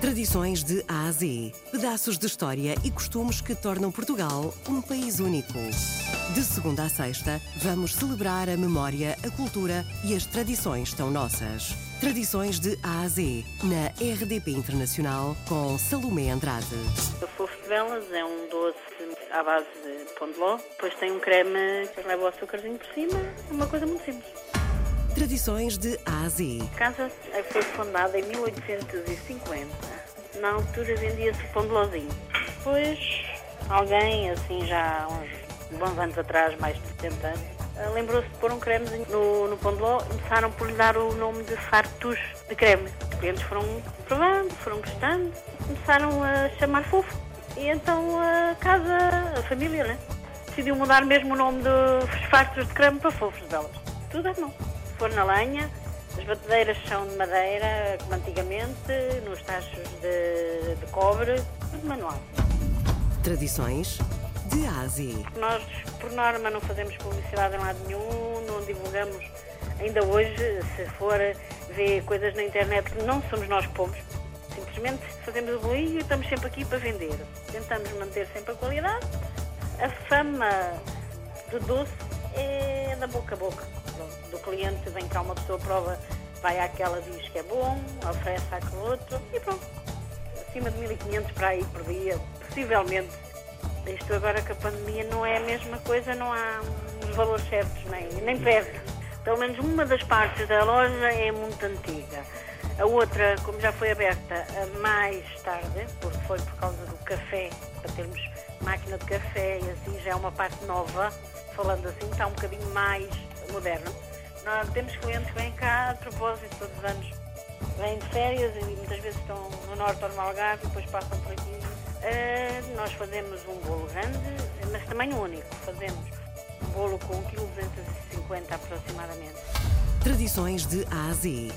Tradições de A a Z. Pedaços de história e costumes que tornam Portugal um país único. De segunda a sexta, vamos celebrar a memória, a cultura e as tradições tão nossas. Tradições de A a Z, na RDP Internacional, com Salomé Andrade. O fofo de velas é um doce à base de pão de ló, depois tem um creme que leva o açúcarzinho por cima, uma coisa muito simples. Tradições de A a casa foi fundada em 1850. Na altura vendia-se pão de lozinho. Depois, alguém, assim já uns bons anos atrás, mais de 70 anos, lembrou-se de pôr um cremezinho no, no pão de ló. Começaram por lhe dar o nome de fartus de creme. Clientes foram provando, foram gostando, começaram a chamar fofo. E então a casa, a família, né? Decidiu mudar mesmo o nome dos fartos de creme para fofos de velas. Tudo é mão. Forno a lenha, as batedeiras são de madeira, como antigamente, nos tachos de, de cobre, tudo manual. Tradições de A a Z. Nós, por norma, não fazemos publicidade em lado nenhum, não divulgamos. Ainda hoje, se for ver coisas na internet, não somos nós que pomos. Simplesmente fazemos o bolinho e estamos sempre aqui para vender. Tentamos manter sempre a qualidade. A fama do doce é da boca a boca. Do cliente vem cá uma pessoa, prova, vai àquela, diz que é bom, oferece àquele outro e pronto. Acima de 1500 para aí por dia, possivelmente. Isto agora que a pandemia não é a mesma coisa, não há uns valores certos, nem, nem perto. Pelo menos uma das partes da loja é muito antiga. A outra, como já foi aberta mais tarde, porque foi por causa do café, para termos máquina de café e assim já é uma parte nova, falando assim, está um bocadinho mais moderno. Nós temos clientes que vêm cá a propósito todos os anos. Vêm de férias e muitas vezes estão no norte ou no Algarve e depois passam por aqui. Eh, nós fazemos um bolo grande, mas também único. Fazemos um bolo com 1,250 kg aproximadamente. Tradições de A a Z.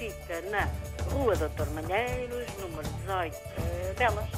Fica na Rua Doutor Malheiros, número 18 eh, delas.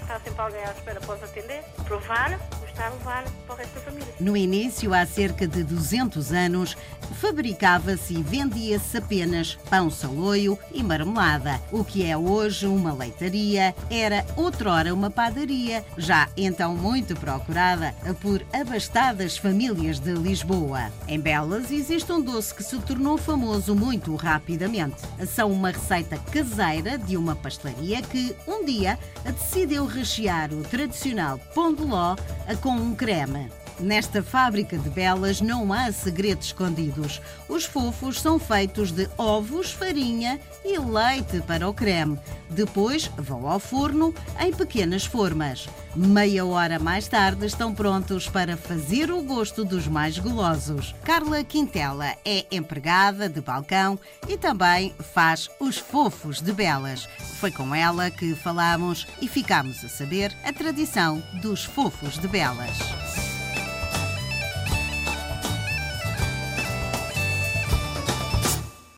Está sempre alguém à espera, pode atender, provar, gostar, levar para o resto da família. No início, há cerca de 200 anos, fabricava-se e vendia-se apenas pão saloio e marmelada. O que é hoje uma leitaria era outrora uma padaria, já então muito procurada por abastadas famílias de Lisboa. Em Belas existe um doce que se tornou famoso muito rapidamente. São uma receita caseira de uma pastelaria que um dia decidiu rechear o tradicional pão de ló com um creme. Nesta fábrica de belas não há segredos escondidos. Os fofos são feitos de ovos, farinha e leite para o creme. Depois vão ao forno em pequenas formas. Meia hora mais tarde estão prontos para fazer o gosto dos mais golosos. Carla Quintela é empregada de balcão e também faz os fofos de belas. Foi com ela que falamos e ficámos a saber a tradição dos fofos de belas.